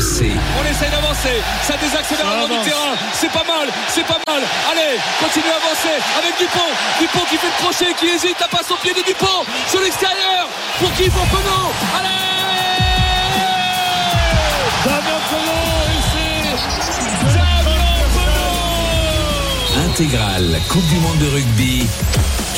RMC. On essaye d'avancer, ça désaccélère le long du terrain, c'est pas mal, c'est pas mal. Allez, continue à avancer avec Dupont. Dupont qui fait le crochet, qui hésite, à passer au pied de Dupont sur l'extérieur. Pour qui Pour Penaud Allez Intégrale Coupe du Monde de rugby.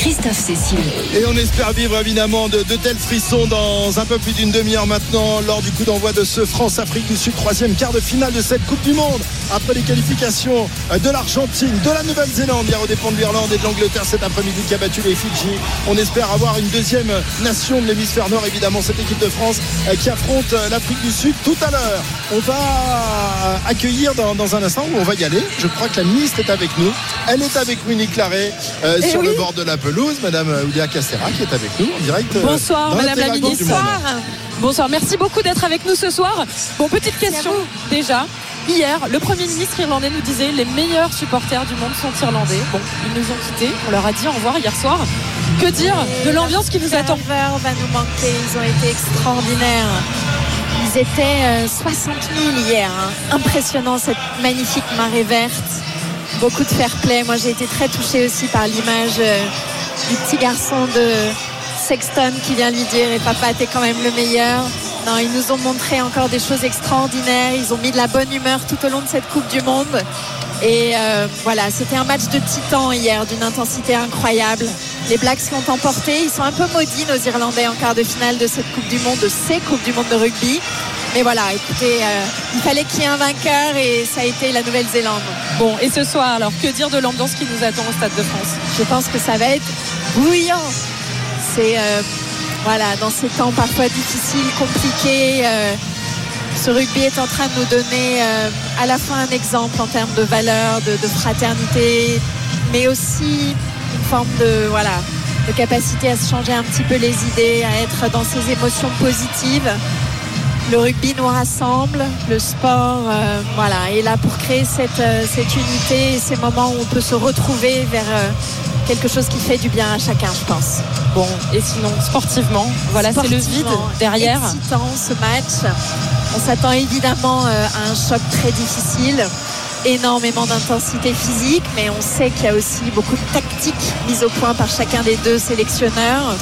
Christophe Cécile. Et on espère vivre évidemment de, de tels frissons dans un peu plus d'une demi-heure maintenant lors du coup d'envoi de ce France-Afrique du Sud, troisième quart de finale de cette Coupe du Monde. Après les qualifications de l'Argentine, de la Nouvelle-Zélande, hier au dépend de l'Irlande et de l'Angleterre cet après-midi qui a battu les Fidji. On espère avoir une deuxième nation de l'hémisphère nord, évidemment cette équipe de France euh, qui affronte euh, l'Afrique du Sud tout à l'heure. On va accueillir dans, dans, un instant où on va y aller. Je crois que la ministre est avec nous. Elle est avec Winnie Claret euh, sur oui. le bord de la pelouse. Madame Oulia Castera qui est avec nous en direct. Bonsoir Madame la ministre. Bonsoir. Bonsoir, merci beaucoup d'être avec nous ce soir. Bon, petite question déjà. Hier, le Premier ministre irlandais nous disait les meilleurs supporters du monde sont irlandais. Bon, ils nous ont quittés, on leur a dit au revoir hier soir. Que dire de l'ambiance qui nous attend va nous manquer, ils ont été extraordinaires. Ils étaient 60 000 hier. Hein. Impressionnant cette magnifique marée verte. Beaucoup de fair play. Moi, j'ai été très touchée aussi par l'image du petit garçon de Sexton qui vient lui dire et papa t'es quand même le meilleur. Non ils nous ont montré encore des choses extraordinaires. Ils ont mis de la bonne humeur tout au long de cette coupe du monde. Et euh, voilà c'était un match de titan hier d'une intensité incroyable. Les Blacks qui ont emporté. Ils sont un peu maudits nos Irlandais en quart de finale de cette coupe du monde de ces coupes du monde de rugby mais voilà, écoutez, euh, il fallait qu'il y ait un vainqueur et ça a été la Nouvelle-Zélande. Bon, et ce soir, alors, que dire de l'ambiance qui nous attend au Stade de France? Je pense que ça va être bouillant. C'est, euh, voilà, dans ces temps parfois difficiles, compliqués, euh, ce rugby est en train de nous donner à la fois un exemple en termes de valeur, de, de, fraternité, mais aussi une forme de, voilà, de capacité à se changer un petit peu les idées, à être dans ces émotions positives le rugby nous rassemble, le sport euh, voilà, est là pour créer cette, euh, cette, unité et ces moments où on peut se retrouver vers euh, quelque chose qui fait du bien à chacun, je pense. Bon, et sinon, sportivement, voilà, c'est le vide derrière. excitant ce match. On s'attend évidemment à un choc très difficile énormément d'intensité physique, mais on sait qu'il y a aussi beaucoup de tactiques mises au point par chacun des deux sélectionneurs.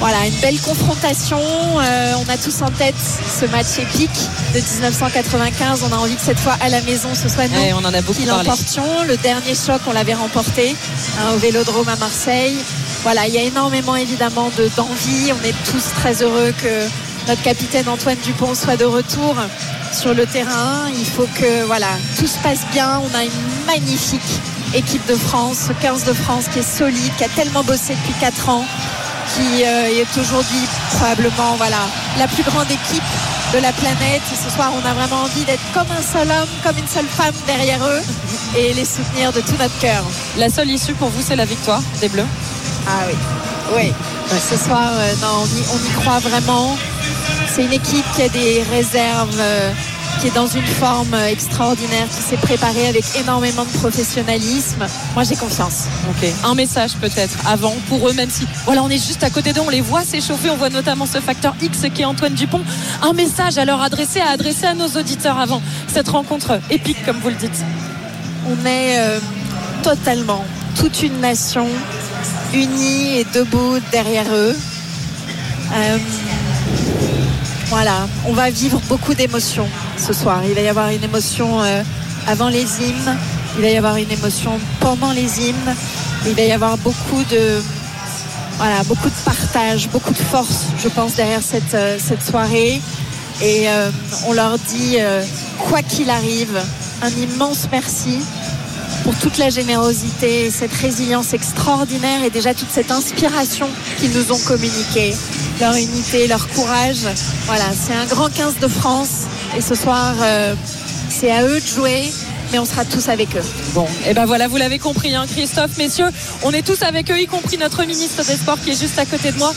Voilà, une belle confrontation. Euh, on a tous en tête ce match épique de 1995. On a envie que cette fois à la maison, ce soit nous ouais, on en a beaucoup qui l'emportions. Le dernier choc, on l'avait remporté hein, au Vélodrome à Marseille. Voilà, il y a énormément évidemment d'envie. on est tous très heureux que notre capitaine Antoine Dupont soit de retour sur le terrain. Il faut que voilà, tout se passe bien. On a une magnifique équipe de France, ce 15 de France qui est solide, qui a tellement bossé depuis 4 ans qui euh, est aujourd'hui probablement voilà, la plus grande équipe de la planète. Ce soir, on a vraiment envie d'être comme un seul homme, comme une seule femme derrière eux et les soutenir de tout notre cœur. La seule issue pour vous, c'est la victoire des Bleus? Ah oui, oui. Ce soir, euh, non, on y, on y, croit vraiment. C'est une équipe qui a des réserves. Euh, qui est dans une forme extraordinaire, qui s'est préparée avec énormément de professionnalisme. Moi, j'ai confiance. Ok. Un message peut-être avant pour eux, même si voilà, on est juste à côté d'eux, on les voit s'échauffer, on voit notamment ce facteur X qui est Antoine Dupont. Un message à leur adresser, à adresser à nos auditeurs avant cette rencontre épique, comme vous le dites. On est euh, totalement toute une nation unie et debout derrière eux. Euh, voilà, on va vivre beaucoup d'émotions ce soir. Il va y avoir une émotion euh, avant les hymnes, il va y avoir une émotion pendant les hymnes, il va y avoir beaucoup de voilà, beaucoup de partage, beaucoup de force, je pense, derrière cette, euh, cette soirée. Et euh, on leur dit, quoi qu'il arrive, un immense merci pour toute la générosité, cette résilience extraordinaire et déjà toute cette inspiration qu'ils nous ont communiquée, leur unité, leur courage. Voilà, c'est un grand 15 de France et ce soir, euh, c'est à eux de jouer. Mais on sera tous avec eux. Bon, et ben voilà, vous l'avez compris, hein, Christophe, messieurs, on est tous avec eux, y compris notre ministre des Sports qui est juste à côté de moi.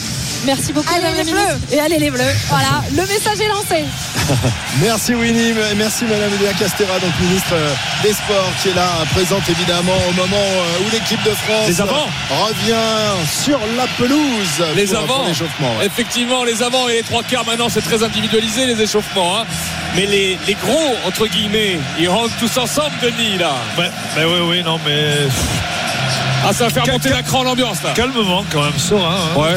Merci beaucoup, allez Madame les la bleus. ministre. Et allez les bleus. Voilà, le message est lancé. merci Winnie, merci Madame Elia Castera, donc ministre des Sports, qui est là, présente évidemment au moment où l'équipe de France les revient sur la pelouse. Les pour, avants. pour. Effectivement, les avants et les trois quarts maintenant, c'est très individualisé les échauffements. Hein. Mais les, les gros, entre guillemets, ils rentrent tous ensemble, Denis, là. Ouais, mais oui, oui, non, mais Ah, ça va faire Cal- monter la cran l'ambiance, là. calmement quand même, Sora. hein. Ouais.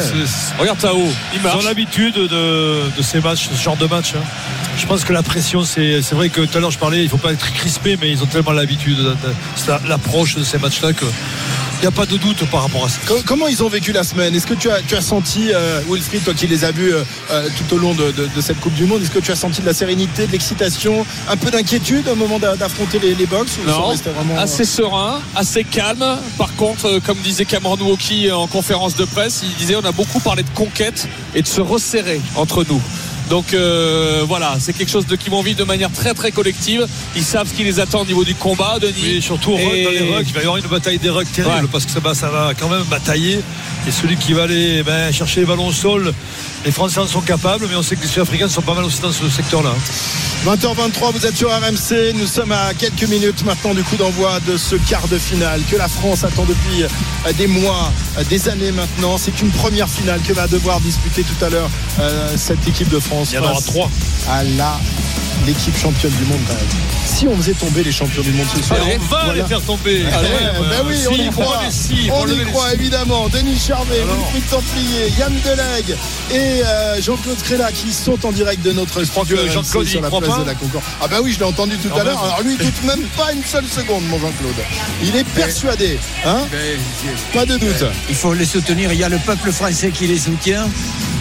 Regarde Tao, il Ils marche. ont l'habitude de, de ces matchs, ce genre de match. hein. Je pense que la pression, c'est c'est vrai que tout à l'heure je parlais, il ne faut pas être crispé, mais ils ont tellement l'habitude, l'approche de ces matchs-là que il n'y a pas de doute par rapport à ça. Co- Comment ils ont vécu la semaine? Est-ce que tu as, tu as senti, euh, Wilfried, toi qui les as vus euh, euh, tout au long de, de- de cette Coupe du Monde, est-ce que tu as senti de la sérénité, de l'excitation, un peu d'inquiétude au moment d'a- d'affronter les, les box Non, vraiment, euh, assez serein, assez calme. Par contre, euh, comme disait Cameron Wauki en conférence de presse, il disait on a beaucoup parlé de conquête et de se resserrer entre nous. Donc euh, voilà, c'est quelque chose de qui vont vivre de manière très très collective. Ils savent ce qui les attend au niveau du combat, Denis. Oui, surtout Et- dans les rucks, il va y avoir une bataille des rucks terrible Ouais. parce que ça va, ça va quand même batailler. Et celui qui va aller ben, chercher les ballons au sol, les Français en sont capables, mais on sait que les Sud-Africains sont pas mal aussi dans ce secteur-là. 20h23, vous êtes sur RMC. Nous sommes à quelques minutes maintenant du coup d'envoi de ce quart de finale que la France attend depuis euh, des mois, euh, des années maintenant. C'est une première finale que va devoir disputer tout à l'heure euh, cette équipe de France. Il y en aura trois. À la l'équipe championne du monde. Si on faisait tomber les champions du monde ce soir, Allez, on va voilà. les faire tomber. Eh, ben oui, on y croit. on y croit évidemment. Denis Charvet. Wilfried Templier, Yann Delegue et euh, Jean-Claude Créla qui sont en direct de notre studio Jean-Claude, sur la place pas de la Concorde. Ah bah oui, je l'ai entendu tout à l'heure. Alors lui, il doute même pas une seule seconde, mon Jean-Claude. Il est persuadé, hein Pas de doute. Il faut les soutenir. Il y a le peuple français qui les soutient.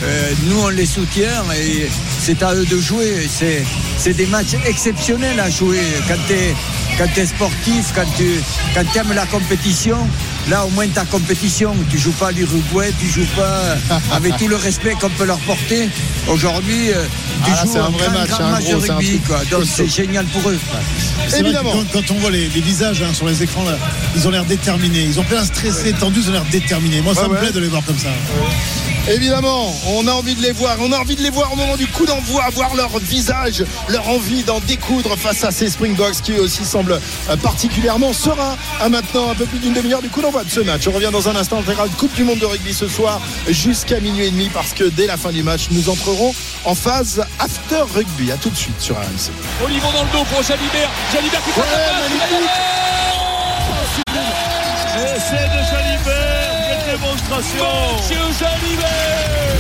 Euh, nous, on les soutient et c'est à eux de jouer. C'est, c'est des matchs exceptionnels à jouer. Quand tu es quand t'es sportif, quand tu quand aimes la compétition, là, au moins, ta compétition. Tu joues pas à l'Uruguay, tu joues pas avec tout le respect qu'on peut leur porter. Aujourd'hui, tu Ah, là, joues c'est un un vrai grand, match, grand un match gros, de rugby. Quoi. Donc, c'est génial pour eux. C'est vrai Évidemment. que quand, quand on voit les, les visages hein, sur les écrans, là, ils ont l'air déterminés. Ils ont plein stressés, tendus, ils ont l'air déterminés. Moi, ça Ouais, me ouais. plaît de les voir comme ça. Évidemment, on a envie de les voir. On a envie de les voir au moment du coup d'envoi, voir leur visage, leur envie d'en découdre face à ces Springboks qui eux aussi semblent euh, particulièrement sereins. À maintenant un peu plus d'une demi-heure du coup d'envoi de ce match. On revient dans un instant intégral Coupe du Monde de rugby ce soir jusqu'à minuit et demi parce que dès la fin du match, nous entrerons en phase after rugby. À tout de suite sur RMC. Olivon dans le dos pour Jalibert. Jalibert qui Ouais, la passe, Essai de Jalibert, démonstration. Mathieu Jalibert